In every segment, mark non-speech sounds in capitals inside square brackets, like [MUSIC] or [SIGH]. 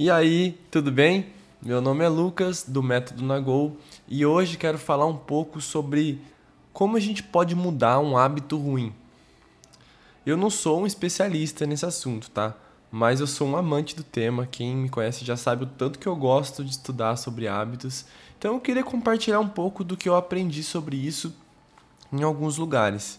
E aí, tudo bem? Meu nome é Lucas, do Método Nagol, e hoje quero falar um pouco sobre como a gente pode mudar um hábito ruim. Eu não sou um especialista nesse assunto, tá? Mas eu sou um amante do tema. Quem me conhece já sabe o tanto que eu gosto de estudar sobre hábitos. Então eu queria compartilhar um pouco do que eu aprendi sobre isso em alguns lugares.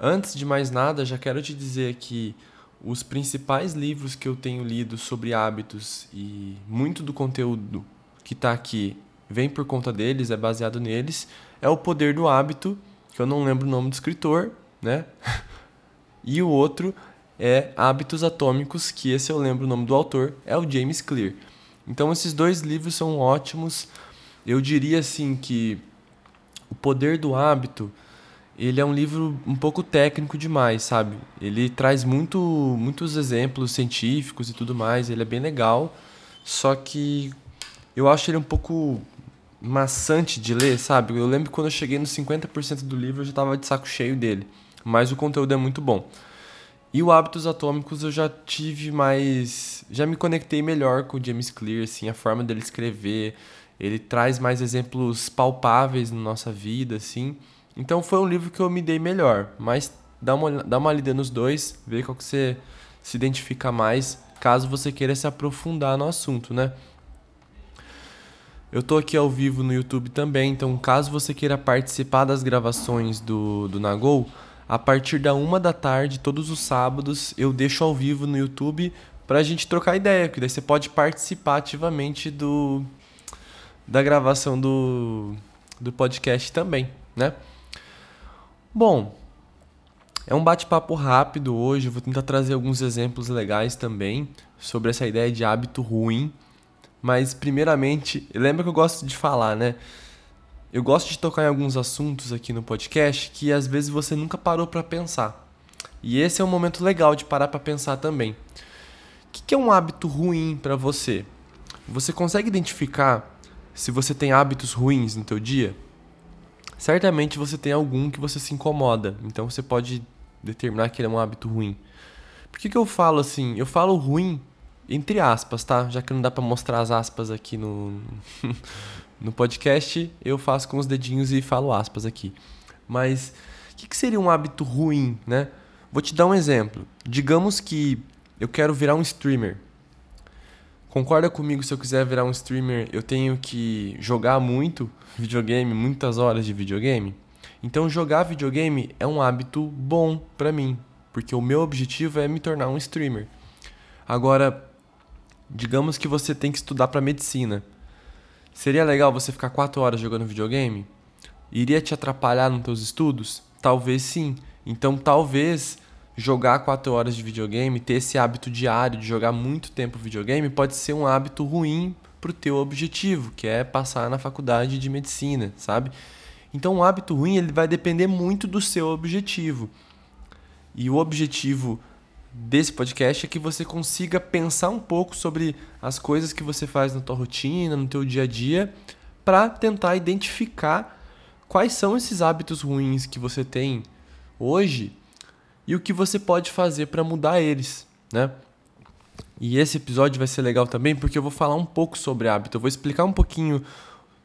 Antes de mais nada, já quero te dizer que os principais livros que eu tenho lido sobre hábitos e muito do conteúdo que está aqui vem por conta deles, é baseado neles, é O Poder do Hábito, que eu não lembro o nome do escritor, né? [LAUGHS] e o outro é Hábitos Atômicos, que esse eu lembro o nome do autor, é o James Clear. Então esses dois livros são ótimos. Eu diria assim que O Poder do Hábito ele é um livro um pouco técnico demais, sabe? Ele traz muito, muitos exemplos científicos e tudo mais, ele é bem legal, só que eu acho ele um pouco maçante de ler, sabe? Eu lembro quando eu cheguei nos 50% do livro eu já estava de saco cheio dele, mas o conteúdo é muito bom. E o Hábitos Atômicos eu já tive mais. Já me conectei melhor com o James Clear, assim, a forma dele escrever. Ele traz mais exemplos palpáveis na nossa vida, assim. Então foi um livro que eu me dei melhor, mas dá uma, dá uma lida nos dois, vê qual que você se identifica mais, caso você queira se aprofundar no assunto, né? Eu tô aqui ao vivo no YouTube também, então caso você queira participar das gravações do, do Nagol, a partir da uma da tarde, todos os sábados, eu deixo ao vivo no YouTube pra gente trocar ideia, que daí você pode participar ativamente do da gravação do, do podcast também, né? Bom, é um bate-papo rápido hoje. Eu vou tentar trazer alguns exemplos legais também sobre essa ideia de hábito ruim. Mas, primeiramente, lembra que eu gosto de falar, né? Eu gosto de tocar em alguns assuntos aqui no podcast que às vezes você nunca parou para pensar. E esse é um momento legal de parar para pensar também. O que é um hábito ruim para você? Você consegue identificar se você tem hábitos ruins no teu dia? Certamente você tem algum que você se incomoda. Então você pode determinar que ele é um hábito ruim. Por que, que eu falo assim? Eu falo ruim entre aspas, tá? Já que não dá para mostrar as aspas aqui no, [LAUGHS] no podcast, eu faço com os dedinhos e falo aspas aqui. Mas o que, que seria um hábito ruim, né? Vou te dar um exemplo. Digamos que eu quero virar um streamer. Concorda comigo se eu quiser virar um streamer, eu tenho que jogar muito videogame, muitas horas de videogame? Então jogar videogame é um hábito bom para mim, porque o meu objetivo é me tornar um streamer. Agora, digamos que você tem que estudar para medicina. Seria legal você ficar 4 horas jogando videogame? Iria te atrapalhar nos teus estudos? Talvez sim. Então talvez jogar 4 horas de videogame, ter esse hábito diário de jogar muito tempo videogame, pode ser um hábito ruim pro teu objetivo, que é passar na faculdade de medicina, sabe? Então, um hábito ruim ele vai depender muito do seu objetivo. E o objetivo desse podcast é que você consiga pensar um pouco sobre as coisas que você faz na tua rotina, no teu dia a dia, para tentar identificar quais são esses hábitos ruins que você tem hoje e o que você pode fazer para mudar eles, né? E esse episódio vai ser legal também porque eu vou falar um pouco sobre hábito, eu vou explicar um pouquinho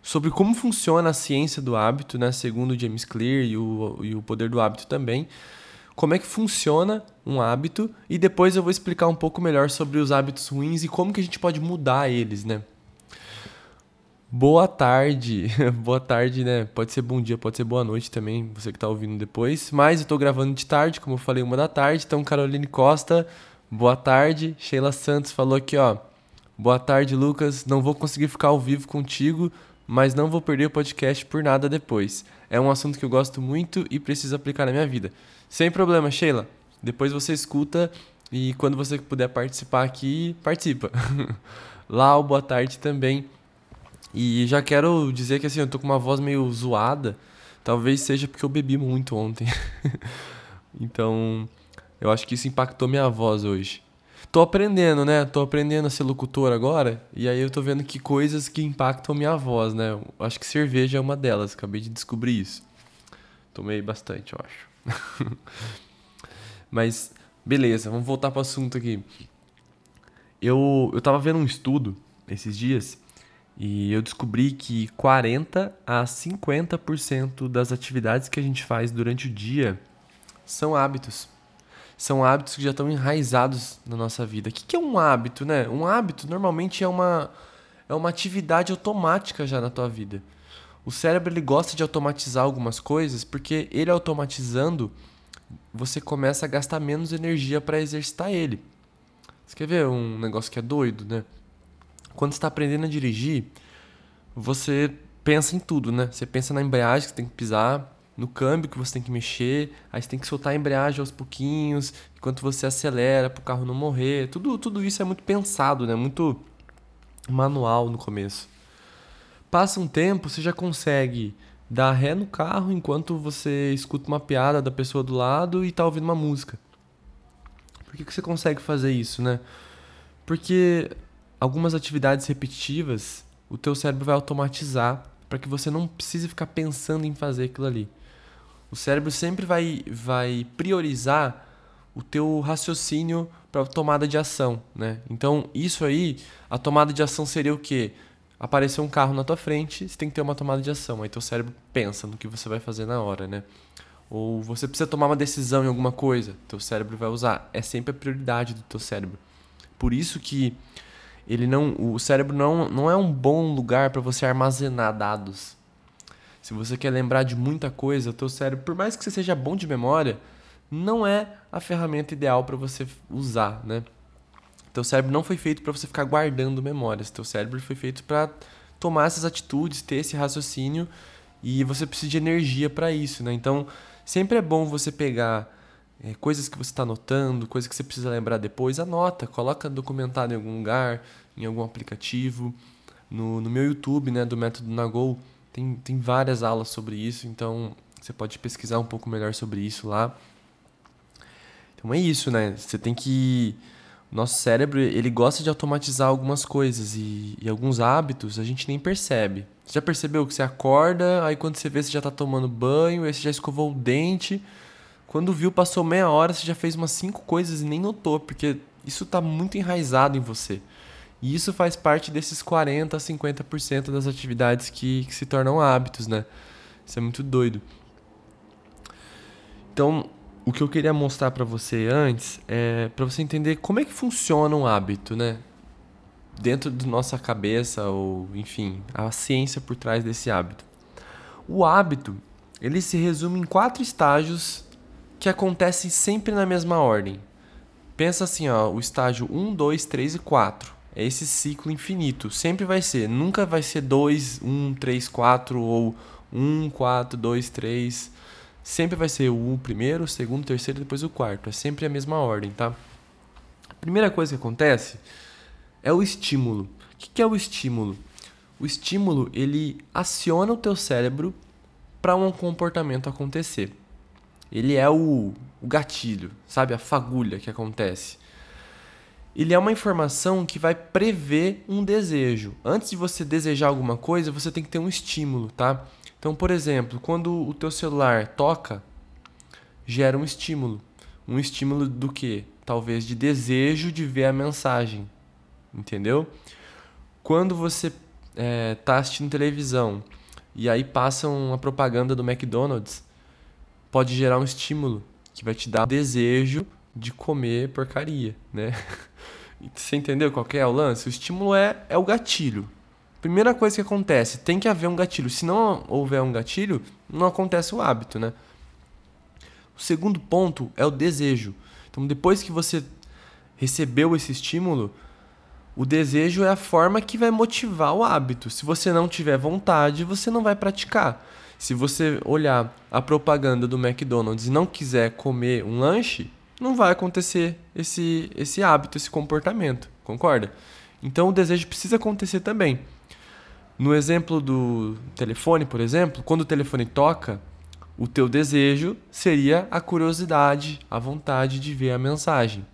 sobre como funciona a ciência do hábito, né, segundo James Clear e o, e o poder do hábito também. Como é que funciona um hábito e depois eu vou explicar um pouco melhor sobre os hábitos ruins e como que a gente pode mudar eles, né? Boa tarde. [LAUGHS] boa tarde, né? Pode ser bom dia, pode ser boa noite também, você que tá ouvindo depois. Mas eu tô gravando de tarde, como eu falei, uma da tarde. Então, Caroline Costa, boa tarde. Sheila Santos falou aqui, ó. Boa tarde, Lucas. Não vou conseguir ficar ao vivo contigo, mas não vou perder o podcast por nada depois. É um assunto que eu gosto muito e preciso aplicar na minha vida. Sem problema, Sheila. Depois você escuta e quando você puder participar aqui, participa. [LAUGHS] Lau, boa tarde também. E já quero dizer que assim, eu tô com uma voz meio zoada. Talvez seja porque eu bebi muito ontem. [LAUGHS] então, eu acho que isso impactou minha voz hoje. Tô aprendendo, né? Tô aprendendo a ser locutor agora. E aí eu tô vendo que coisas que impactam minha voz, né? Eu acho que cerveja é uma delas. Acabei de descobrir isso. Tomei bastante, eu acho. [LAUGHS] Mas, beleza, vamos voltar pro assunto aqui. eu, eu tava vendo um estudo esses dias e eu descobri que 40 a 50% das atividades que a gente faz durante o dia são hábitos. São hábitos que já estão enraizados na nossa vida. O que é um hábito, né? Um hábito normalmente é uma, é uma atividade automática já na tua vida. O cérebro ele gosta de automatizar algumas coisas porque ele automatizando você começa a gastar menos energia para exercitar ele. Você quer ver um negócio que é doido, né? Quando está aprendendo a dirigir, você pensa em tudo, né? Você pensa na embreagem que você tem que pisar, no câmbio que você tem que mexer, aí você tem que soltar a embreagem aos pouquinhos, enquanto você acelera para o carro não morrer. Tudo, tudo isso é muito pensado, né? Muito manual no começo. Passa um tempo, você já consegue dar ré no carro enquanto você escuta uma piada da pessoa do lado e tá ouvindo uma música. Por que, que você consegue fazer isso, né? Porque algumas atividades repetitivas o teu cérebro vai automatizar para que você não precise ficar pensando em fazer aquilo ali. O cérebro sempre vai, vai priorizar o teu raciocínio para tomada de ação, né? Então, isso aí, a tomada de ação seria o quê? Apareceu um carro na tua frente, você tem que ter uma tomada de ação. Aí teu cérebro pensa no que você vai fazer na hora, né? Ou você precisa tomar uma decisão em alguma coisa, teu cérebro vai usar. É sempre a prioridade do teu cérebro. Por isso que ele não, o cérebro não, não é um bom lugar para você armazenar dados. Se você quer lembrar de muita coisa, o teu cérebro, por mais que você seja bom de memória, não é a ferramenta ideal para você usar, né? Teu cérebro não foi feito para você ficar guardando memórias. Teu cérebro foi feito para tomar essas atitudes, ter esse raciocínio e você precisa de energia para isso, né? Então, sempre é bom você pegar é, coisas que você está anotando, coisas que você precisa lembrar depois, anota, coloca documentado em algum lugar, em algum aplicativo. No, no meu YouTube, né, do método Nagol, tem, tem várias aulas sobre isso, então você pode pesquisar um pouco melhor sobre isso lá. Então é isso, né? Você tem que nosso cérebro ele gosta de automatizar algumas coisas e, e, alguns hábitos a gente nem percebe. Você já percebeu que você acorda, aí quando você vê você já está tomando banho, aí você já escovou o dente, quando viu, passou meia hora, você já fez umas cinco coisas e nem notou, porque isso está muito enraizado em você. E isso faz parte desses 40 a 50% das atividades que, que se tornam hábitos, né? Isso é muito doido. Então, o que eu queria mostrar para você antes é para você entender como é que funciona um hábito, né? Dentro da nossa cabeça ou, enfim, a ciência por trás desse hábito. O hábito, ele se resume em quatro estágios que acontecem sempre na mesma ordem. Pensa assim, ó, o estágio 1, 2, 3 e 4. É esse ciclo infinito. Sempre vai ser. Nunca vai ser 2, 1, 3, 4 ou 1, 4, 2, 3. Sempre vai ser o primeiro, o segundo, o terceiro e depois o quarto. É sempre a mesma ordem, tá? A primeira coisa que acontece é o estímulo. O que é o estímulo? O estímulo ele aciona o teu cérebro para um comportamento acontecer ele é o, o gatilho, sabe? A fagulha que acontece. Ele é uma informação que vai prever um desejo. Antes de você desejar alguma coisa, você tem que ter um estímulo, tá? Então, por exemplo, quando o teu celular toca, gera um estímulo. Um estímulo do que? Talvez de desejo de ver a mensagem. Entendeu? Quando você está é, assistindo televisão e aí passa uma propaganda do McDonald's, pode gerar um estímulo que vai te dar desejo de comer porcaria, né? [LAUGHS] Você entendeu qual é o lance? O estímulo é, é o gatilho. Primeira coisa que acontece, tem que haver um gatilho. Se não houver um gatilho, não acontece o hábito, né? O segundo ponto é o desejo. Então, depois que você recebeu esse estímulo, o desejo é a forma que vai motivar o hábito. Se você não tiver vontade, você não vai praticar. Se você olhar a propaganda do McDonald's e não quiser comer um lanche, não vai acontecer esse, esse hábito, esse comportamento, concorda? Então o desejo precisa acontecer também. No exemplo do telefone, por exemplo, quando o telefone toca, o teu desejo seria a curiosidade, a vontade de ver a mensagem.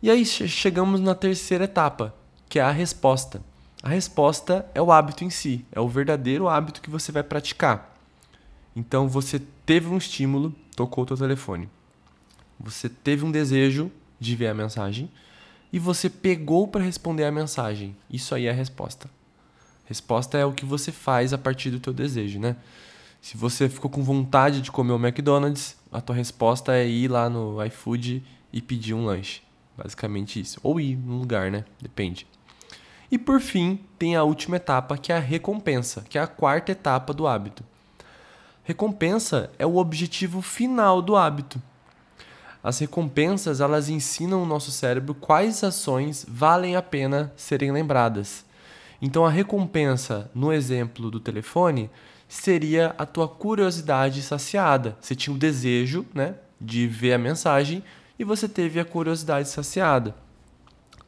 E aí chegamos na terceira etapa, que é a resposta. A resposta é o hábito em si, é o verdadeiro hábito que você vai praticar. Então você teve um estímulo, tocou o teu telefone. Você teve um desejo de ver a mensagem e você pegou para responder a mensagem. Isso aí é a resposta. Resposta é o que você faz a partir do teu desejo, né? Se você ficou com vontade de comer o McDonald's, a tua resposta é ir lá no iFood e pedir um lanche. Basicamente isso. Ou ir num lugar, né? Depende. E por fim, tem a última etapa, que é a recompensa, que é a quarta etapa do hábito. Recompensa é o objetivo final do hábito. As recompensas, elas ensinam o nosso cérebro quais ações valem a pena serem lembradas. Então a recompensa, no exemplo do telefone, seria a tua curiosidade saciada. Você tinha o desejo, né, de ver a mensagem e você teve a curiosidade saciada.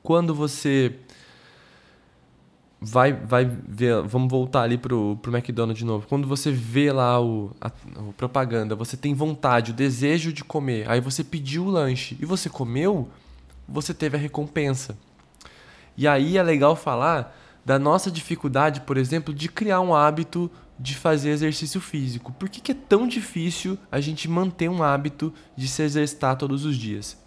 Quando você vai vai ver, vamos voltar ali pro, pro McDonald's de novo. Quando você vê lá o, a, a, propaganda, você tem vontade, o desejo de comer, aí você pediu o lanche e você comeu, você teve a recompensa. E aí é legal falar da nossa dificuldade, por exemplo, de criar um hábito de fazer exercício físico. Por que, que é tão difícil a gente manter um hábito de se exercitar todos os dias?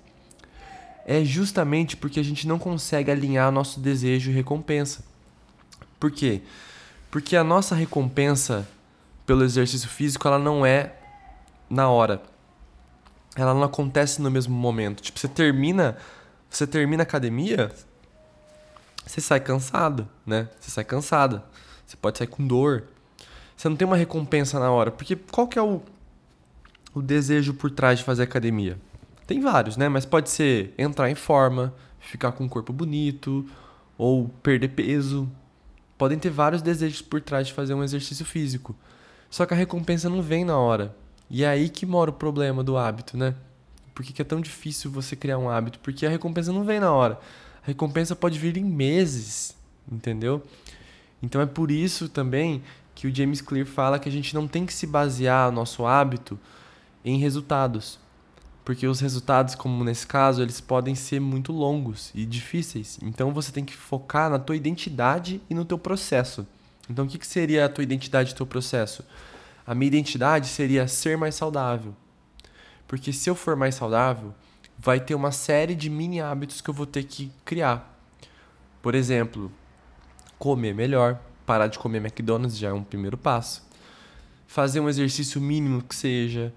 É justamente porque a gente não consegue alinhar nosso desejo e recompensa. Por quê? Porque a nossa recompensa pelo exercício físico, ela não é na hora. Ela não acontece no mesmo momento. Tipo, você termina, você termina a academia, você sai cansado, né? Você sai cansada. Você pode sair com dor. Você não tem uma recompensa na hora, porque qual que é o o desejo por trás de fazer academia? Tem vários, né? Mas pode ser entrar em forma, ficar com um corpo bonito, ou perder peso, Podem ter vários desejos por trás de fazer um exercício físico. Só que a recompensa não vem na hora. E é aí que mora o problema do hábito, né? Por que, é tão difícil você criar um hábito? Porque a recompensa não vem na hora. A recompensa pode vir em meses, entendeu? Então é por isso também que o James Clear fala que a gente não tem que se basear o nosso hábito em resultados porque os resultados, como nesse caso, eles podem ser muito longos e difíceis. Então você tem que focar na tua identidade e no teu processo. Então o que, que seria a tua identidade e teu processo? A minha identidade seria ser mais saudável. Porque se eu for mais saudável, vai ter uma série de mini hábitos que eu vou ter que criar. Por exemplo, comer melhor, parar de comer McDonald's já é um primeiro passo. Fazer um exercício mínimo que seja,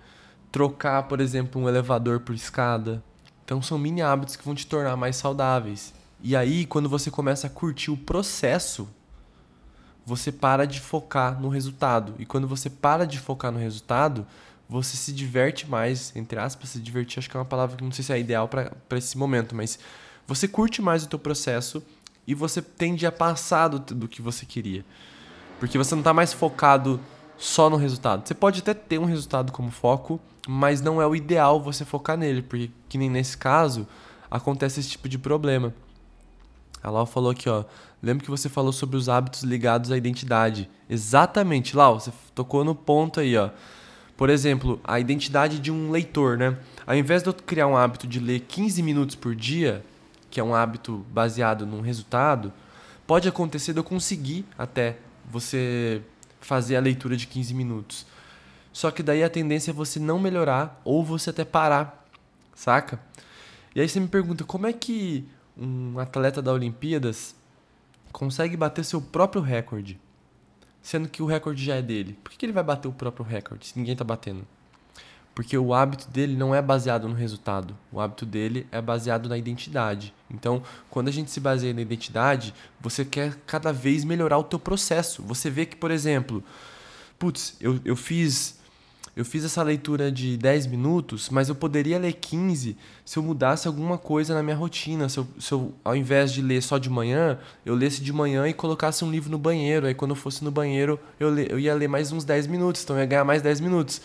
trocar, por exemplo, um elevador por escada. Então são mini hábitos que vão te tornar mais saudáveis. E aí, quando você começa a curtir o processo, você para de focar no resultado. E quando você para de focar no resultado, você se diverte mais, entre aspas, se divertir, acho que é uma palavra que não sei se é ideal para esse momento, mas você curte mais o teu processo e você tende a passar do, do que você queria. Porque você não está mais focado só no resultado. Você pode até ter um resultado como foco, mas não é o ideal você focar nele, porque que nem nesse caso acontece esse tipo de problema. A Lau falou aqui, ó. Lembro que você falou sobre os hábitos ligados à identidade. Exatamente, Lau, você tocou no ponto aí, ó. Por exemplo, a identidade de um leitor, né? Ao invés de eu criar um hábito de ler 15 minutos por dia, que é um hábito baseado num resultado, pode acontecer de eu conseguir até você fazer a leitura de 15 minutos. Só que daí a tendência é você não melhorar ou você até parar, saca? E aí você me pergunta, como é que um atleta da Olimpíadas consegue bater seu próprio recorde? Sendo que o recorde já é dele. Por que ele vai bater o próprio recorde se ninguém tá batendo? Porque o hábito dele não é baseado no resultado. O hábito dele é baseado na identidade. Então, quando a gente se baseia na identidade, você quer cada vez melhorar o teu processo. Você vê que, por exemplo, putz, eu, eu fiz eu fiz essa leitura de 10 minutos, mas eu poderia ler 15 se eu mudasse alguma coisa na minha rotina. Se eu, se eu, ao invés de ler só de manhã, eu lesse de manhã e colocasse um livro no banheiro. Aí quando eu fosse no banheiro, eu, le, eu ia ler mais uns 10 minutos, então eu ia ganhar mais 10 minutos.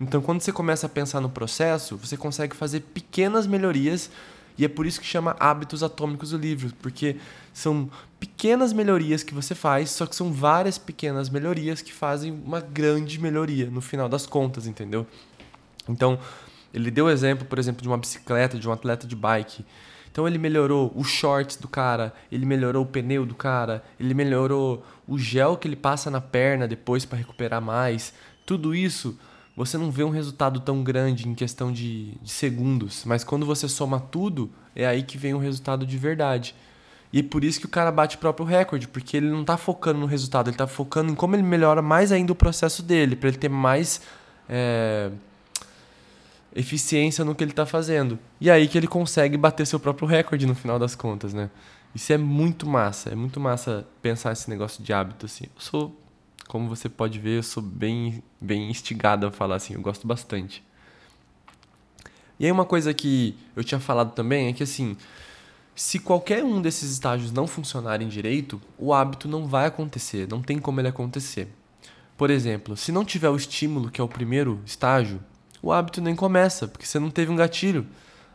Então quando você começa a pensar no processo, você consegue fazer pequenas melhorias e é por isso que chama Hábitos Atômicos o livro, porque são pequenas melhorias que você faz, só que são várias pequenas melhorias que fazem uma grande melhoria no final das contas, entendeu? Então, ele deu o exemplo, por exemplo, de uma bicicleta, de um atleta de bike. Então ele melhorou os shorts do cara, ele melhorou o pneu do cara, ele melhorou o gel que ele passa na perna depois para recuperar mais. Tudo isso você não vê um resultado tão grande em questão de, de segundos, mas quando você soma tudo, é aí que vem o resultado de verdade. E por isso que o cara bate o próprio recorde, porque ele não está focando no resultado, ele está focando em como ele melhora mais ainda o processo dele, para ele ter mais é, eficiência no que ele está fazendo. E aí que ele consegue bater seu próprio recorde no final das contas, né? Isso é muito massa, é muito massa pensar esse negócio de hábito assim. Eu sou, como você pode ver, eu sou bem bem instigado a falar assim, eu gosto bastante. E aí uma coisa que eu tinha falado também é que assim, se qualquer um desses estágios não funcionarem direito, o hábito não vai acontecer, não tem como ele acontecer. Por exemplo, se não tiver o estímulo, que é o primeiro estágio, o hábito nem começa, porque você não teve um gatilho.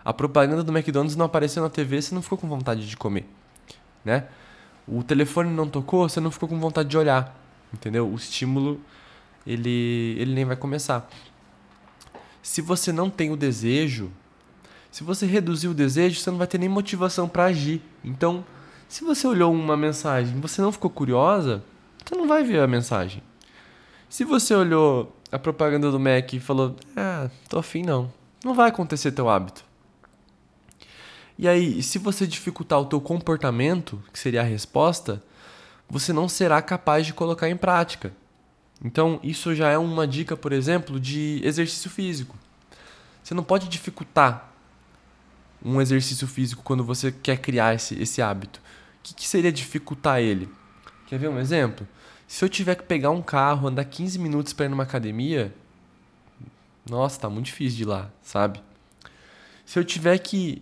A propaganda do McDonald's não apareceu na TV, você não ficou com vontade de comer né? O telefone não tocou, você não ficou com vontade de olhar, entendeu? O estímulo ele ele nem vai começar. Se você não tem o desejo, se você reduzir o desejo, você não vai ter nem motivação para agir. Então, se você olhou uma mensagem, você não ficou curiosa, você não vai ver a mensagem. Se você olhou a propaganda do Mac e falou, ah, tô afim não, não vai acontecer teu hábito. E aí, se você dificultar o teu comportamento, que seria a resposta, você não será capaz de colocar em prática. Então, isso já é uma dica, por exemplo, de exercício físico. Você não pode dificultar um exercício físico quando você quer criar esse, esse hábito. O que, que seria dificultar ele? Quer ver um exemplo? Se eu tiver que pegar um carro, andar 15 minutos para ir numa academia, nossa, tá muito difícil de ir lá, sabe? Se eu tiver que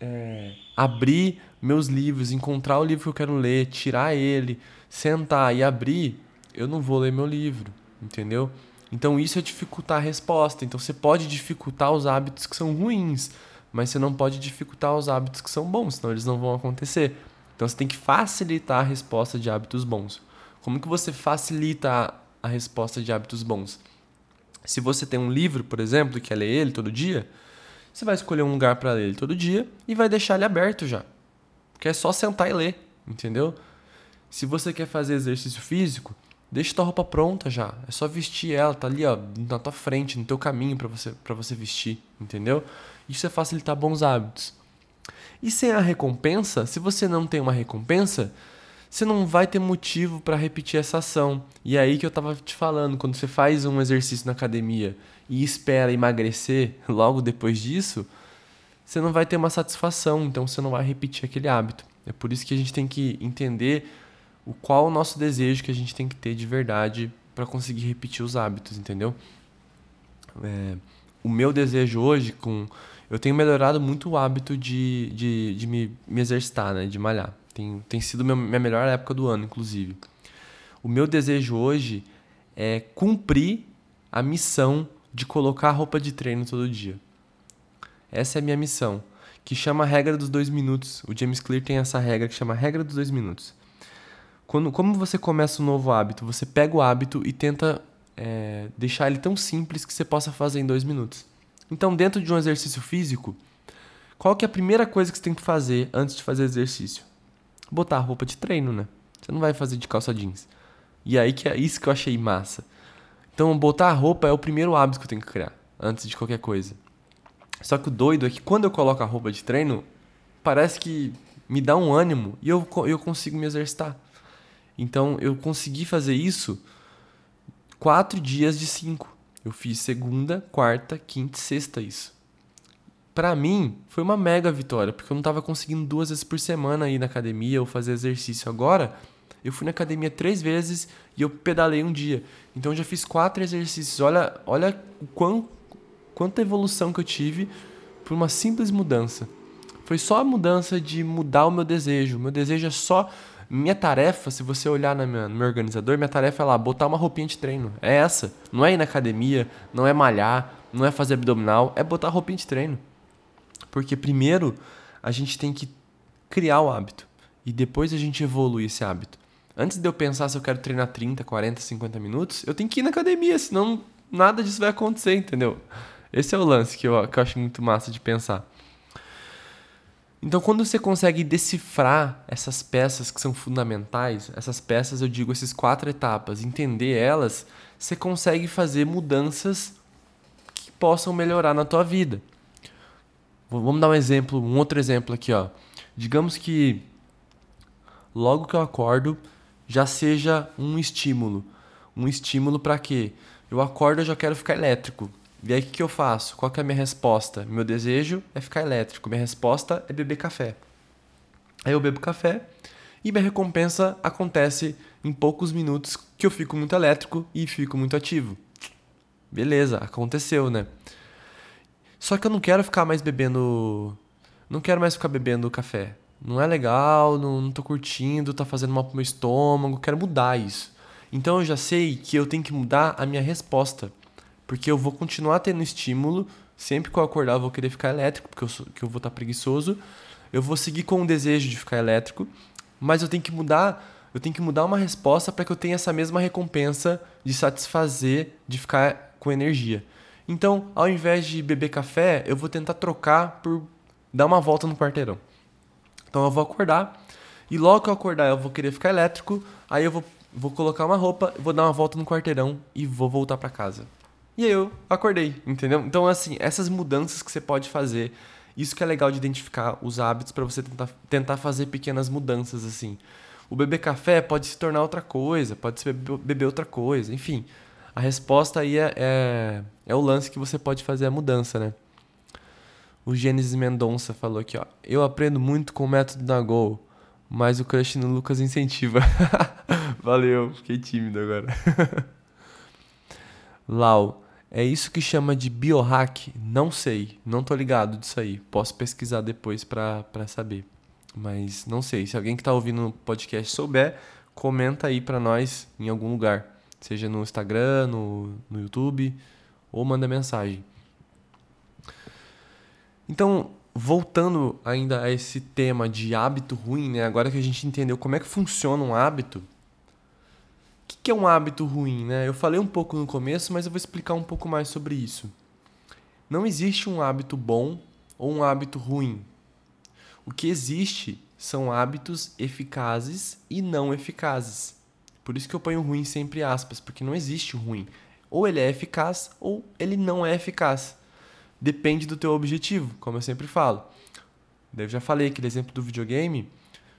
é, abrir meus livros, encontrar o livro que eu quero ler, tirar ele, sentar e abrir, eu não vou ler meu livro, entendeu? Então isso é dificultar a resposta. Então você pode dificultar os hábitos que são ruins, mas você não pode dificultar os hábitos que são bons, senão eles não vão acontecer. Então você tem que facilitar a resposta de hábitos bons. Como que você facilita a resposta de hábitos bons? Se você tem um livro, por exemplo, e quer ler ele todo dia, você vai escolher um lugar para ler ele todo dia e vai deixar ele aberto já. Porque é só sentar e ler, entendeu? Se você quer fazer exercício físico, deixa tua roupa pronta já. É só vestir ela, tá ali, ó, na tua frente, no teu caminho para você para você vestir, entendeu? Isso é facilitar bons hábitos. E sem a recompensa, se você não tem uma recompensa, você não vai ter motivo para repetir essa ação. E é aí que eu estava te falando, quando você faz um exercício na academia e espera emagrecer logo depois disso, você não vai ter uma satisfação, então você não vai repetir aquele hábito. É por isso que a gente tem que entender o qual o nosso desejo que a gente tem que ter de verdade para conseguir repetir os hábitos, entendeu? É, o meu desejo hoje, com eu tenho melhorado muito o hábito de, de, de me, me exercitar, né, de malhar. Tem, tem sido minha, minha melhor época do ano, inclusive. O meu desejo hoje é cumprir a missão de colocar roupa de treino todo dia. Essa é a minha missão, que chama a regra dos dois minutos. O James Clear tem essa regra que chama a regra dos dois minutos. Quando, como você começa um novo hábito, você pega o hábito e tenta é, deixar ele tão simples que você possa fazer em dois minutos. Então, dentro de um exercício físico, qual que é a primeira coisa que você tem que fazer antes de fazer exercício? botar a roupa de treino, né? Você não vai fazer de calça jeans. E aí que é isso que eu achei massa. Então, botar a roupa é o primeiro hábito que eu tenho que criar, antes de qualquer coisa. Só que o doido é que quando eu coloco a roupa de treino, parece que me dá um ânimo e eu, eu consigo me exercitar. Então, eu consegui fazer isso quatro dias de cinco. Eu fiz segunda, quarta, quinta e sexta isso para mim, foi uma mega vitória, porque eu não tava conseguindo duas vezes por semana ir na academia ou fazer exercício. Agora, eu fui na academia três vezes e eu pedalei um dia. Então, eu já fiz quatro exercícios. Olha, olha quão, quanta evolução que eu tive por uma simples mudança. Foi só a mudança de mudar o meu desejo. Meu desejo é só. Minha tarefa, se você olhar no meu organizador, minha tarefa é lá, botar uma roupinha de treino. É essa. Não é ir na academia, não é malhar, não é fazer abdominal, é botar roupinha de treino. Porque primeiro a gente tem que criar o hábito e depois a gente evolui esse hábito. Antes de eu pensar se eu quero treinar 30, 40, 50 minutos, eu tenho que ir na academia, senão nada disso vai acontecer, entendeu? Esse é o lance que eu, que eu acho muito massa de pensar. Então, quando você consegue decifrar essas peças que são fundamentais, essas peças, eu digo, essas quatro etapas, entender elas, você consegue fazer mudanças possam melhorar na tua vida. Vamos dar um exemplo, um outro exemplo aqui, ó. Digamos que logo que eu acordo já seja um estímulo. Um estímulo para quê? Eu acordo e já quero ficar elétrico. E aí o que, que eu faço? Qual é a minha resposta? Meu desejo é ficar elétrico. Minha resposta é beber café. Aí eu bebo café e minha recompensa acontece em poucos minutos que eu fico muito elétrico e fico muito ativo. Beleza, aconteceu, né? Só que eu não quero ficar mais bebendo. Não quero mais ficar bebendo café. Não é legal, não, não tô curtindo, tá fazendo mal pro meu estômago, quero mudar isso. Então eu já sei que eu tenho que mudar a minha resposta. Porque eu vou continuar tendo estímulo, sempre que eu acordar eu vou querer ficar elétrico, porque eu, sou, que eu vou estar tá preguiçoso. Eu vou seguir com o desejo de ficar elétrico, mas eu tenho que mudar, eu tenho que mudar uma resposta para que eu tenha essa mesma recompensa de satisfazer, de ficar com energia. Então, ao invés de beber café, eu vou tentar trocar por dar uma volta no quarteirão. Então eu vou acordar e logo que eu acordar eu vou querer ficar elétrico, aí eu vou, vou colocar uma roupa, vou dar uma volta no quarteirão e vou voltar para casa. E aí eu acordei, entendeu? Então assim, essas mudanças que você pode fazer, isso que é legal de identificar os hábitos para você tentar, tentar fazer pequenas mudanças assim. O beber café pode se tornar outra coisa, pode se beber, outra coisa, enfim. A resposta aí é, é, é o lance que você pode fazer a mudança, né? O Gênesis Mendonça falou aqui, ó. Eu aprendo muito com o método da Gol, mas o crush no Lucas incentiva. [LAUGHS] Valeu, fiquei tímido agora. [LAUGHS] Lau, é isso que chama de biohack? Não sei, não tô ligado disso aí. Posso pesquisar depois pra saber. Mas não sei. Se alguém que tá ouvindo no podcast souber, comenta aí pra nós em algum lugar seja no Instagram, no, no YouTube, ou manda mensagem. Então, voltando ainda a esse tema de hábito ruim, né? agora que a gente entendeu como é que funciona um hábito, o que, é um hábito ruim? Né? Eu falei um pouco no começo, mas eu vou explicar um pouco mais sobre isso. Não existe um hábito bom ou um hábito ruim. O que existe são hábitos eficazes e não eficazes. Por isso que eu ponho ruim sempre aspas, porque não existe ruim. Ou ele é eficaz ou ele não é eficaz. Depende do teu objetivo, como eu sempre falo. Eu já falei aquele exemplo do videogame.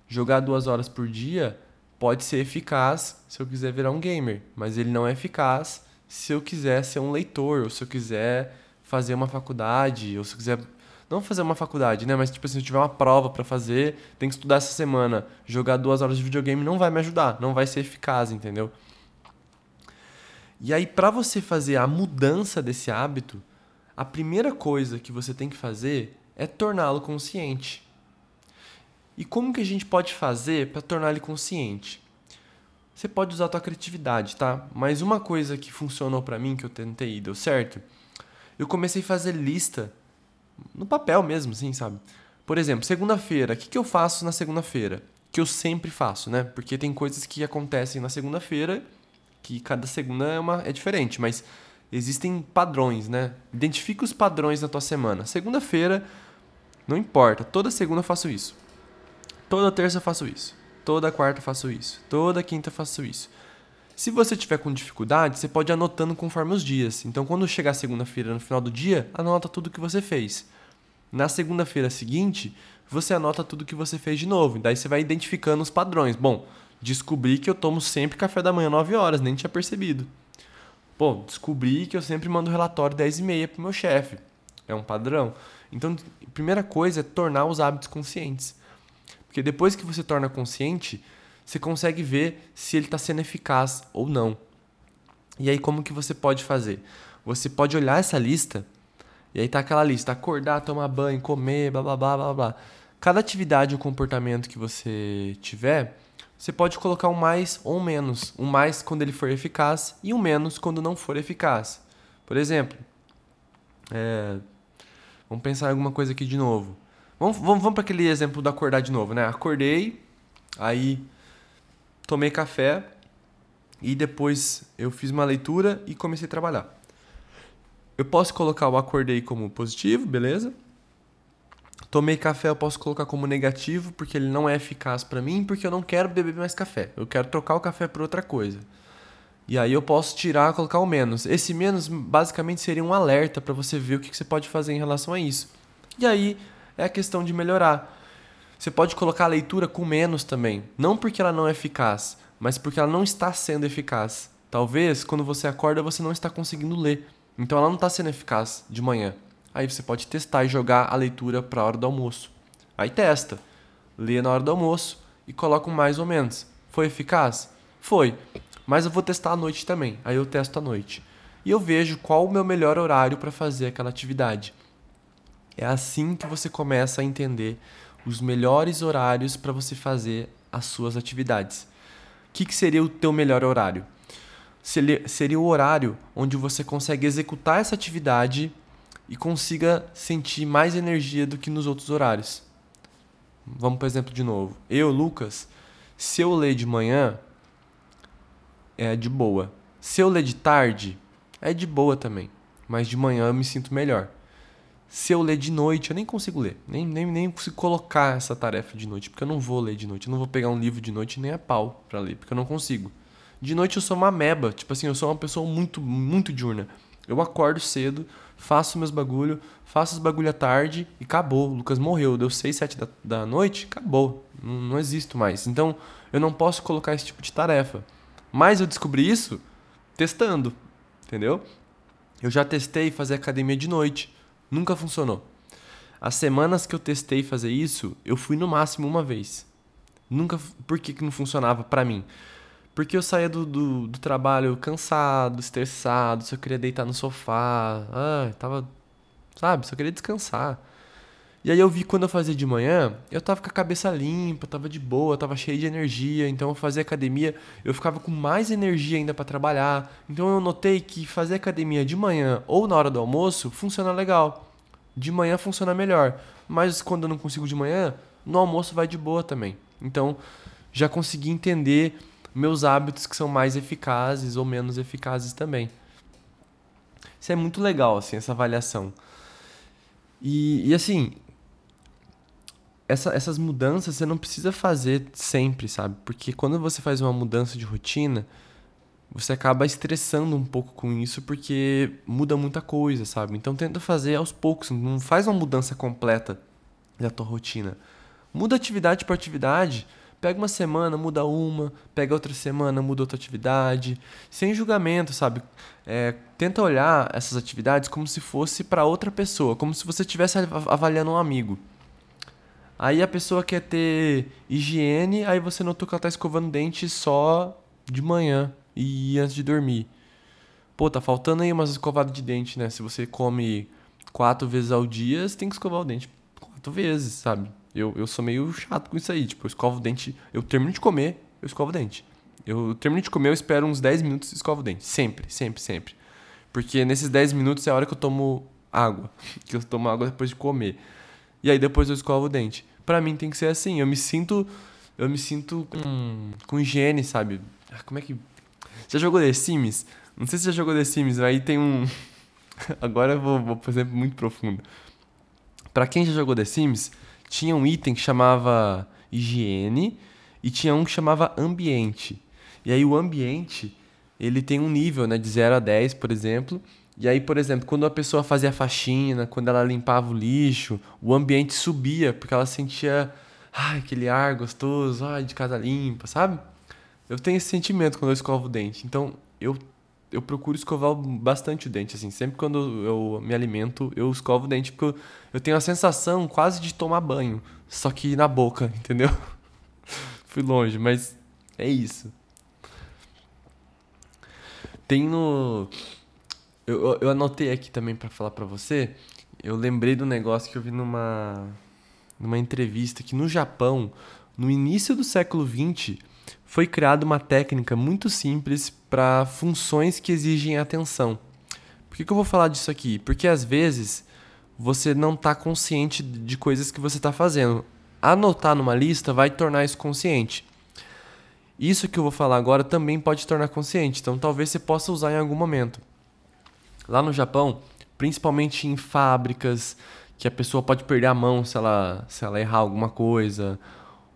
Jogar duas horas por dia pode ser eficaz se eu quiser virar um gamer, mas ele não é eficaz se eu quiser ser um leitor, ou se eu quiser fazer uma faculdade, ou se eu quiser não fazer uma faculdade, né? Mas, tipo assim, se eu tiver uma prova para fazer, tem que estudar essa semana. Jogar duas horas de videogame não vai me ajudar, não vai ser eficaz, entendeu? E aí, para você fazer a mudança desse hábito, a primeira coisa que você tem que fazer é torná-lo consciente. E como que a gente pode fazer para tornar ele consciente? Você pode usar a tua criatividade, tá? Mas uma coisa que funcionou para mim, que eu tentei e deu certo, eu comecei a fazer lista no papel mesmo, assim, sabe? Por exemplo, segunda-feira, o que, que eu faço na segunda-feira? Que eu sempre faço, né? Porque tem coisas que acontecem na segunda-feira que cada segunda é, uma, é diferente, mas existem padrões, né? Identifique os padrões na tua semana. Segunda-feira, não importa, toda segunda eu faço isso. Toda terça eu faço isso. Toda quarta eu faço isso. Toda quinta eu faço isso. Se você tiver com dificuldade, você pode ir anotando conforme os dias. Então, quando chegar segunda-feira no final do dia, anota tudo que você fez. Na segunda-feira seguinte, você anota tudo que você fez de novo. Daí você vai identificando os padrões. Bom, descobri que eu tomo sempre café da manhã 9 horas, nem tinha percebido. Pô, descobri que eu sempre mando relatório 10 e meia pro meu chefe. É um padrão. Então, a primeira coisa é tornar os hábitos conscientes. Porque depois que você torna consciente, você consegue ver se ele está sendo eficaz ou não. E aí como que você pode fazer? Você pode olhar essa lista e aí tá aquela lista: acordar, tomar banho, comer, blá blá blá blá blá. Cada atividade ou comportamento que você tiver, você pode colocar um mais ou um menos. Um mais quando ele for eficaz e um menos quando não for eficaz. Por exemplo, é, vamos pensar em alguma coisa aqui de novo. Vamos, vamos, vamos para aquele exemplo do acordar de novo, né? Acordei, aí tomei café e depois eu fiz uma leitura e comecei a trabalhar. Eu posso colocar o acordei como positivo, beleza? Tomei café eu posso colocar como negativo porque ele não é eficaz para mim, porque eu não quero beber mais café. Eu quero trocar o café por outra coisa. E aí eu posso tirar, colocar o menos. Esse menos basicamente seria um alerta para você ver o que você pode fazer em relação a isso. E aí é a questão de melhorar. Você pode colocar a leitura com menos também, não porque ela não é eficaz, mas porque ela não está sendo eficaz. Talvez quando você acorda você não está conseguindo ler, então ela não está sendo eficaz de manhã. Aí você pode testar e jogar a leitura para a hora do almoço. Aí testa, lê na hora do almoço e coloca um mais ou menos. Foi eficaz? Foi. Mas eu vou testar à noite também. Aí eu testo à noite. E eu vejo qual o meu melhor horário para fazer aquela atividade. É assim que você começa a entender os melhores horários para você fazer as suas atividades. O que, que seria o teu melhor horário? Seria o horário onde você consegue executar essa atividade e consiga sentir mais energia do que nos outros horários. Vamos, por exemplo, de novo. Eu, Lucas, se eu ler de manhã, é de boa. Se eu ler de tarde, é de boa também. Mas de manhã eu me sinto melhor. Se eu ler de noite, eu nem consigo ler. Nem, nem, nem consigo colocar essa tarefa de noite, porque eu não vou ler de noite. Eu não vou pegar um livro de noite nem a pau para ler, porque eu não consigo. De noite eu sou uma meba. Tipo assim, eu sou uma pessoa muito, muito diurna. Eu acordo cedo, faço meus bagulho, faço os bagulho à tarde e acabou. O Lucas morreu. Deu 6, 7 da, da noite, acabou. Não, não existo mais. Então, eu não posso colocar esse tipo de tarefa. Mas eu descobri isso testando, entendeu? Eu já testei fazer academia de noite, nunca funcionou. As semanas que eu testei fazer isso, eu fui no máximo uma vez. Nunca. Por que, que não funcionava para mim? Porque eu saía do, do, do, trabalho cansado, estressado, só queria deitar no sofá. Ah, tava. Sabe? Só queria descansar. E aí eu vi quando eu fazia de manhã, eu tava com a cabeça limpa, tava de boa, tava cheio de energia, então eu fazia academia, eu ficava com mais energia ainda para trabalhar. Então eu notei que fazer academia de manhã ou na hora do almoço funciona legal. De manhã funciona melhor, mas quando eu não consigo de manhã, no almoço vai de boa também. Então já consegui entender meus hábitos que são mais eficazes ou menos eficazes também. Isso é muito legal, assim, essa avaliação. E, e assim, essa, essas mudanças você não precisa fazer sempre, sabe? Porque quando você faz uma mudança de rotina, você acaba estressando um pouco com isso porque muda muita coisa, sabe? Então tenta fazer aos poucos, não faz uma mudança completa da tua rotina. Muda atividade por atividade. Pega uma semana, muda uma, pega outra semana, muda outra atividade, sem julgamento, sabe? É, tenta olhar essas atividades como se fosse para outra pessoa, como se você estivesse avaliando um amigo. Aí a pessoa quer ter higiene, aí você notou que ela tá escovando dente só de manhã e antes de dormir. Pô, tá faltando aí umas escovadas de dente, né? Se você come quatro vezes ao dia, você tem que escovar o dente quatro vezes, sabe? Eu, eu sou meio chato com isso aí. Tipo, eu escovo o dente, eu termino de comer, eu escovo o dente. Eu termino de comer, eu espero uns 10 minutos e escovo o dente. Sempre, sempre, sempre. Porque nesses 10 minutos é a hora que eu tomo água. [LAUGHS] Que eu tomo água depois de comer. E aí depois eu escovo o dente para mim tem que ser assim. Eu me sinto. Eu me sinto com, com higiene, sabe? Ah, como é que. Já jogou The Sims? Não sei se já jogou The Sims, aí tem um. [LAUGHS] Agora eu vou, vou por exemplo, muito profundo. Para quem já jogou The Sims, tinha um item que chamava higiene e tinha um que chamava ambiente. E aí o ambiente, ele tem um nível, né, de 0 a 10, por exemplo, e aí, por exemplo, quando a pessoa fazia faxina, quando ela limpava o lixo, o ambiente subia, porque ela sentia ai, aquele ar gostoso, ai, de casa limpa, sabe? Eu tenho esse sentimento quando eu escovo o dente. Então, eu, eu procuro escovar bastante o dente, assim. Sempre quando eu me alimento, eu escovo o dente, porque eu, eu tenho a sensação quase de tomar banho, só que na boca, [LAUGHS] entendeu? Fui longe, mas é isso. Tem no eu, eu anotei aqui também para falar para você. Eu lembrei do negócio que eu vi numa, numa entrevista que no Japão, no início do século XX, foi criada uma técnica muito simples para funções que exigem atenção. Por que, que eu vou falar disso aqui? Porque às vezes você não está consciente de coisas que você está fazendo. Anotar numa lista vai tornar isso consciente. Isso que eu vou falar agora também pode tornar consciente, então talvez você possa usar em algum momento. Lá no Japão, principalmente em fábricas, que a pessoa pode perder a mão se ela, se ela errar alguma coisa,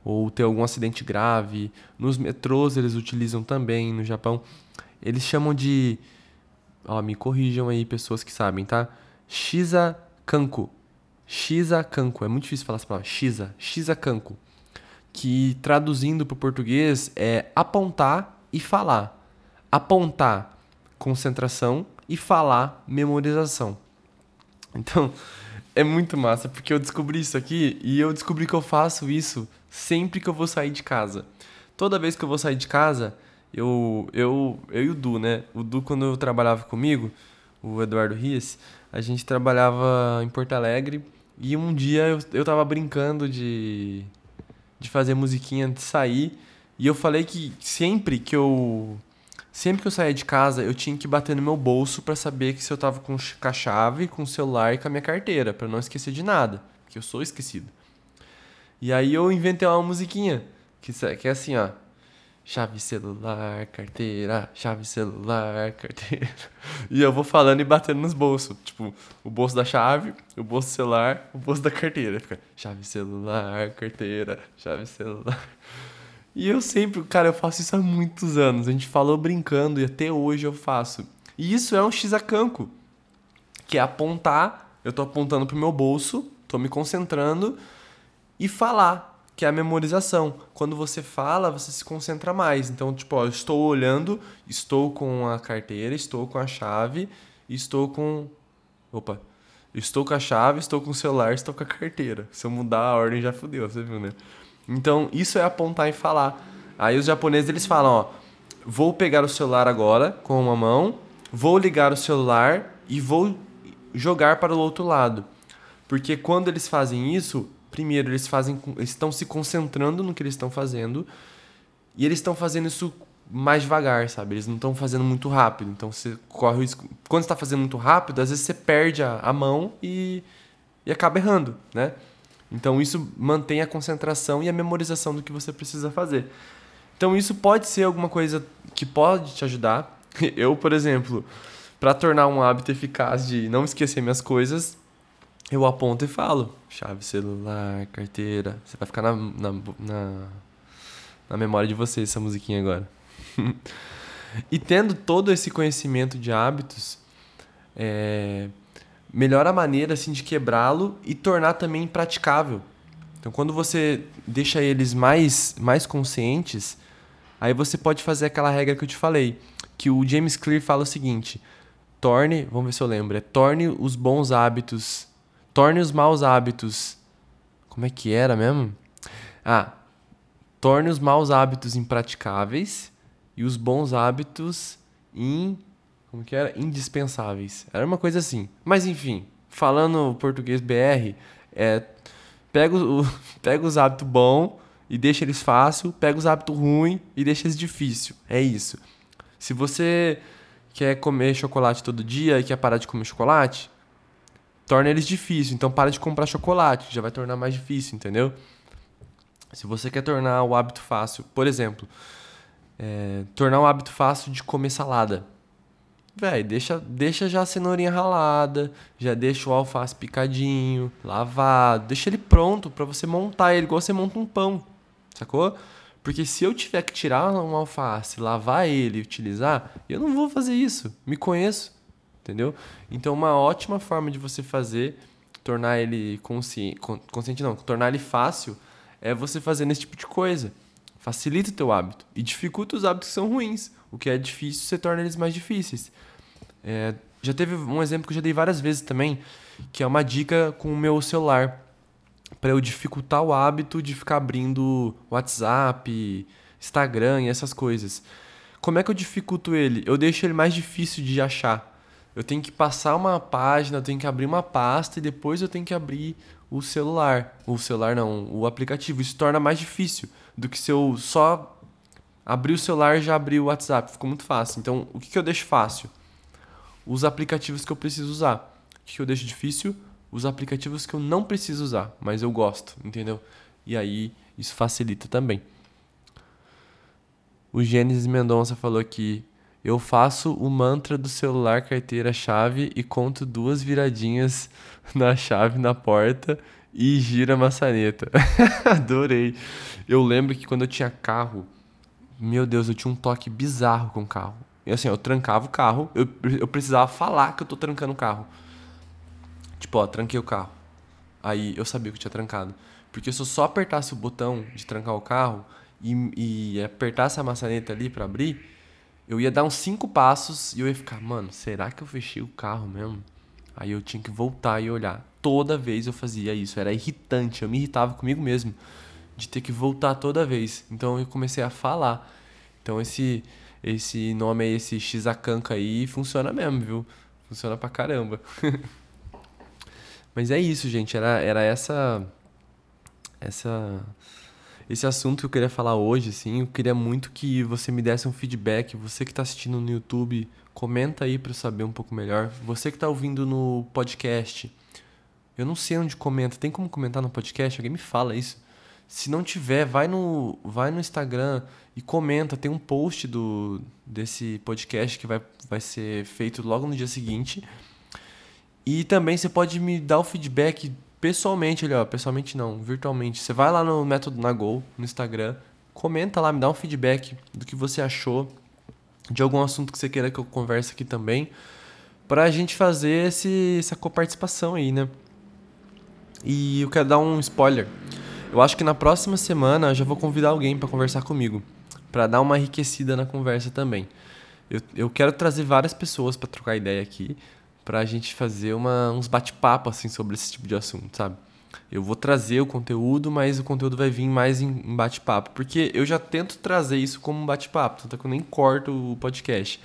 ou ter algum acidente grave. Nos metrôs eles utilizam também no Japão. Eles chamam de. Ó, me corrijam aí, pessoas que sabem, tá? Shiza Kanku. Shiza Kanku. É muito difícil falar essa palavra. Shiza. Shiza Kanku. Que traduzindo para o português é apontar e falar. Apontar, concentração. E falar, memorização. Então, é muito massa, porque eu descobri isso aqui e eu descobri que eu faço isso sempre que eu vou sair de casa. Toda vez que eu vou sair de casa, eu, eu, eu e o Du, né? O Du, quando eu trabalhava comigo, o Eduardo Rias, a gente trabalhava em Porto Alegre e um dia eu, eu tava brincando de, de fazer musiquinha antes de sair e eu falei que sempre que eu sempre que eu saía de casa eu tinha que bater no meu bolso para saber que se eu tava com a chave, com o celular e com a minha carteira, para não esquecer de nada, porque eu sou esquecido. E aí eu inventei uma musiquinha, que, que é assim, ó. Chave celular, carteira, chave celular, [LAUGHS] carteira. E eu vou falando e batendo nos bolsos. Tipo, o bolso da chave, o bolso do celular, o bolso da carteira. Fica chave celular, carteira, chave celular. E eu sempre, cara, eu faço isso há muitos anos. A gente falou brincando e até hoje eu faço. E isso é um X-acanco, que é apontar. Eu tô apontando pro meu bolso, tô me concentrando e falar, que é a memorização. Quando você fala, você se concentra mais. Então, tipo, ó, estou olhando, estou com a carteira, estou com a chave, estou com. Opa! Estou com a chave, estou com o celular, estou com a carteira. Se eu mudar a ordem, já fudeu, você viu, né? Então, isso é apontar e falar. Aí os japoneses, eles falam, ó, vou pegar o celular agora com uma mão, vou ligar o celular e vou jogar para o outro lado. Porque quando eles fazem isso, primeiro, eles fazem, estão se concentrando no que eles estão fazendo e eles estão fazendo isso mais devagar, sabe? Eles não estão fazendo muito rápido. Então você corre o risco. Quando está fazendo muito rápido, às vezes você perde a, a mão e, e acaba errando, né? Então isso mantém a concentração e a memorização do que você precisa fazer. Então isso pode ser alguma coisa que pode te ajudar. [LAUGHS] Eu, por exemplo, para tornar um hábito eficaz de não esquecer minhas coisas, eu aponto e falo. Chave, celular, carteira. Você vai ficar na, na, na, na memória de você essa musiquinha agora. [LAUGHS] e tendo todo esse conhecimento de hábitos, é, melhora a maneira assim, de quebrá-lo e tornar também praticável. Então, quando você deixa eles mais, mais conscientes, aí você pode fazer aquela regra que eu te falei, que o James Clear fala o seguinte: torne, vamos ver se eu lembro, é torne os bons hábitos Torne os maus hábitos. Como é que era mesmo? Ah, torne os maus hábitos impraticáveis e os bons hábitos in como que era? Indispensáveis. Era uma coisa assim. Mas enfim, falando português BR, é pega, o, [LAUGHS] pega os hábitos bons e deixa eles fácil, pega os hábitos ruins e deixa eles difícil. É isso. Se você quer comer chocolate todo dia e quer parar de comer chocolate, torna eles difíceis. Então para de comprar chocolate, já vai tornar mais difícil, entendeu? Se você quer tornar o hábito fácil, por exemplo, é, tornar o hábito fácil de comer salada. Véi, deixa, deixa já a cenourinha ralada, já deixa o alface picadinho, lavado, deixa ele pronto para você montar ele igual você monta um pão, sacou? Porque se eu tiver que tirar um alface, lavar ele e utilizar, eu não vou fazer isso. Me conheço entendeu? Então, uma ótima forma de você fazer, tornar ele consciente, consciente não, tornar ele fácil, é você fazendo esse tipo de coisa. Facilita o teu hábito e dificulta os hábitos que são ruins. O que é difícil, você torna eles mais difíceis. É, já teve um exemplo que eu já dei várias vezes também, que é uma dica com o meu celular para eu dificultar o hábito de ficar abrindo WhatsApp, Instagram e essas coisas. Como é que eu dificulto ele? Eu deixo ele mais difícil de achar eu tenho que passar uma página, eu tenho que abrir uma pasta e depois eu tenho que abrir o celular. O celular não, o aplicativo. Isso torna mais difícil do que se eu só abrir o celular já abrir o WhatsApp. Ficou muito fácil. Então, o que, que eu deixo fácil? Os aplicativos que eu preciso usar. O que, que eu deixo difícil? Os aplicativos que eu não preciso usar, mas eu gosto, entendeu? E aí, isso facilita também. O Gênesis Mendonça falou que eu faço o mantra do celular, carteira, chave e conto duas viradinhas [LAUGHS] na chave na porta e gira a maçaneta. [LAUGHS] Adorei. Eu lembro que quando eu tinha carro, meu Deus, eu tinha um toque bizarro com o carro. E assim, eu trancava o carro, eu, eu precisava falar que eu tô trancando o carro. Tipo, ó, tranquei o carro. Aí eu sabia que eu tinha trancado. Porque se eu só apertasse o botão de trancar o carro e, e apertasse a maçaneta ali para abrir, eu ia dar uns cinco passos e eu ia ficar, mano, será que eu fechei o carro mesmo? Aí eu tinha que voltar e olhar. Toda vez eu fazia isso, era irritante, eu me irritava comigo mesmo de ter que voltar toda vez. Então eu comecei a falar. Então esse esse nome aí, esse Xacanca aí, funciona mesmo, viu? Funciona pra caramba. [LAUGHS] Mas é isso, gente. Era, era essa. Essa. Esse assunto que eu queria falar hoje, assim. Eu queria muito que você me desse um feedback. Você que está assistindo no YouTube, comenta aí para eu saber um pouco melhor. Você que está ouvindo no podcast, eu não sei onde comenta. Tem como comentar no podcast? Alguém me fala isso. Se não tiver, vai no, vai no Instagram e comenta. Tem um post do, desse podcast que vai, vai ser feito logo no dia seguinte. E também você pode me dar o feedback pessoalmente ó. Pessoalmente não, virtualmente. Você vai lá no Método Nagol, no Instagram, comenta lá, me dá um feedback do que você achou, de algum assunto que você queira que eu converse aqui também, pra gente fazer esse, essa coparticipação aí, né? E eu quero dar um spoiler. Eu acho que na próxima semana eu já vou convidar alguém para conversar comigo, para dar uma enriquecida na conversa também. Eu, eu quero trazer várias pessoas para trocar ideia aqui pra gente fazer uma, uns bate-papo assim sobre esse tipo de assunto, sabe? Eu vou trazer o conteúdo, mas o conteúdo vai vir mais em, em bate-papo. Porque eu já tento trazer isso como um bate-papo, tanto é que eu nem corto o podcast.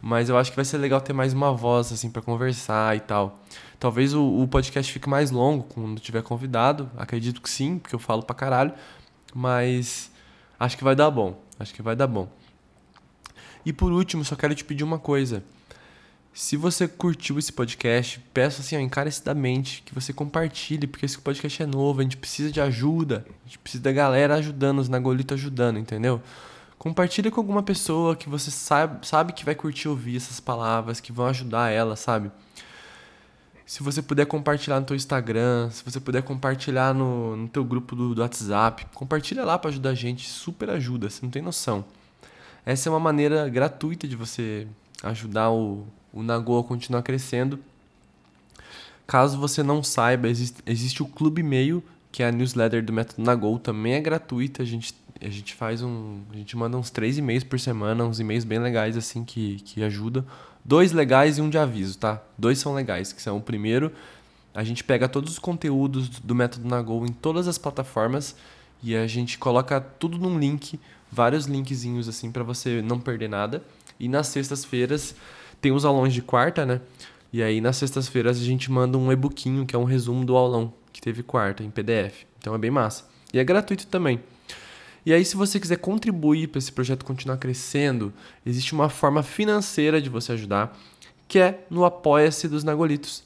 Mas eu acho que vai ser legal ter mais uma voz, assim, para conversar e tal. Talvez o, o, podcast fique mais longo quando tiver convidado. Acredito que sim, porque eu falo pra caralho. Mas acho que vai dar bom. Acho que vai dar bom. E por último, só quero te pedir uma coisa. Se você curtiu esse podcast, peço assim, ó, encarecidamente que você compartilhe, porque esse podcast é novo, a gente precisa de ajuda, a gente precisa da galera ajudando, os Nagolitos ajudando, entendeu? Compartilha com alguma pessoa que você sabe, sabe que vai curtir ouvir essas palavras, que vão ajudar ela, sabe? Se você puder compartilhar no teu Instagram, se você puder compartilhar no, no teu grupo do, do WhatsApp, compartilha lá para ajudar a gente, super ajuda, você não tem noção. Essa é uma maneira gratuita de você ajudar o, o Nagô a continuar crescendo. Caso você não saiba, existe, existe o Clube Meio, que é a newsletter do Método Nagô, também é gratuita. A gente, a gente faz um. A gente manda uns três e-mails por semana, uns e-mails bem legais, assim, que, que ajudam. Dois legais e um de aviso, tá? Dois são legais, que são o primeiro. A gente pega todos os conteúdos do Método Nagô em todas as plataformas e a gente coloca tudo num link, vários linkzinhos assim para você não perder nada. E nas sextas-feiras tem os aulões de quarta, né? E aí nas sextas-feiras a gente manda um e-bookinho, que é um resumo do aulão que teve quarta em PDF. Então é bem massa. E é gratuito também. E aí, se você quiser contribuir para esse projeto continuar crescendo, existe uma forma financeira de você ajudar, que é no Apoia-se dos Nagolitos.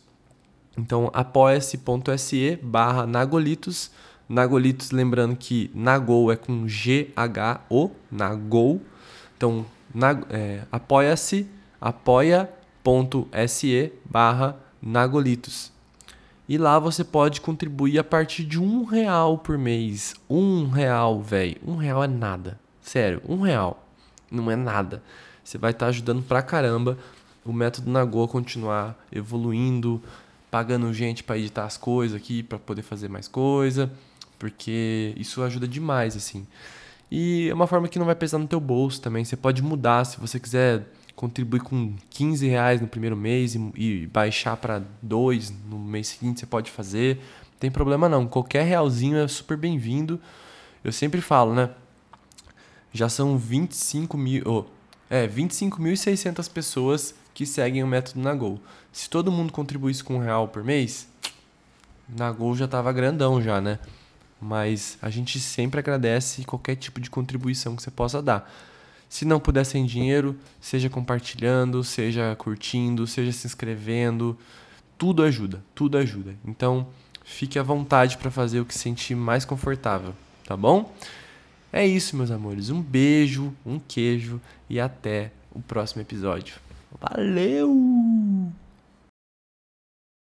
Então, apoia-se.se barra Nagolitos. Nagolitos, lembrando que Nagol é com G-H-O, Nagol. Então, na, é, apoia-se, apoia.se barra Nagolitos. E lá você pode contribuir a partir de um real por mês. Um real, velho. Um real é nada. Sério, um real. Não é nada. Você vai estar tá ajudando pra caramba o método Nagô a continuar evoluindo, pagando gente para editar as coisas aqui, para poder fazer mais coisa, porque isso ajuda demais, assim. E é uma forma que não vai pesar no teu bolso também. Você pode mudar se você quiser contribuir com 15 reais no primeiro mês e, e baixar para 2 no mês seguinte, você pode fazer. Não tem problema não. Qualquer realzinho é super bem-vindo. Eu sempre falo, né? Já são 25 mil. Oh, é, 25.600 pessoas que seguem o método Nagol. Se todo mundo contribuísse com um real por mês, Nagol já tava grandão já, né? mas a gente sempre agradece qualquer tipo de contribuição que você possa dar. Se não puder sem dinheiro, seja compartilhando, seja curtindo, seja se inscrevendo, tudo ajuda, tudo ajuda. Então, fique à vontade para fazer o que sentir mais confortável, tá bom? É isso, meus amores. Um beijo, um queijo e até o próximo episódio. Valeu!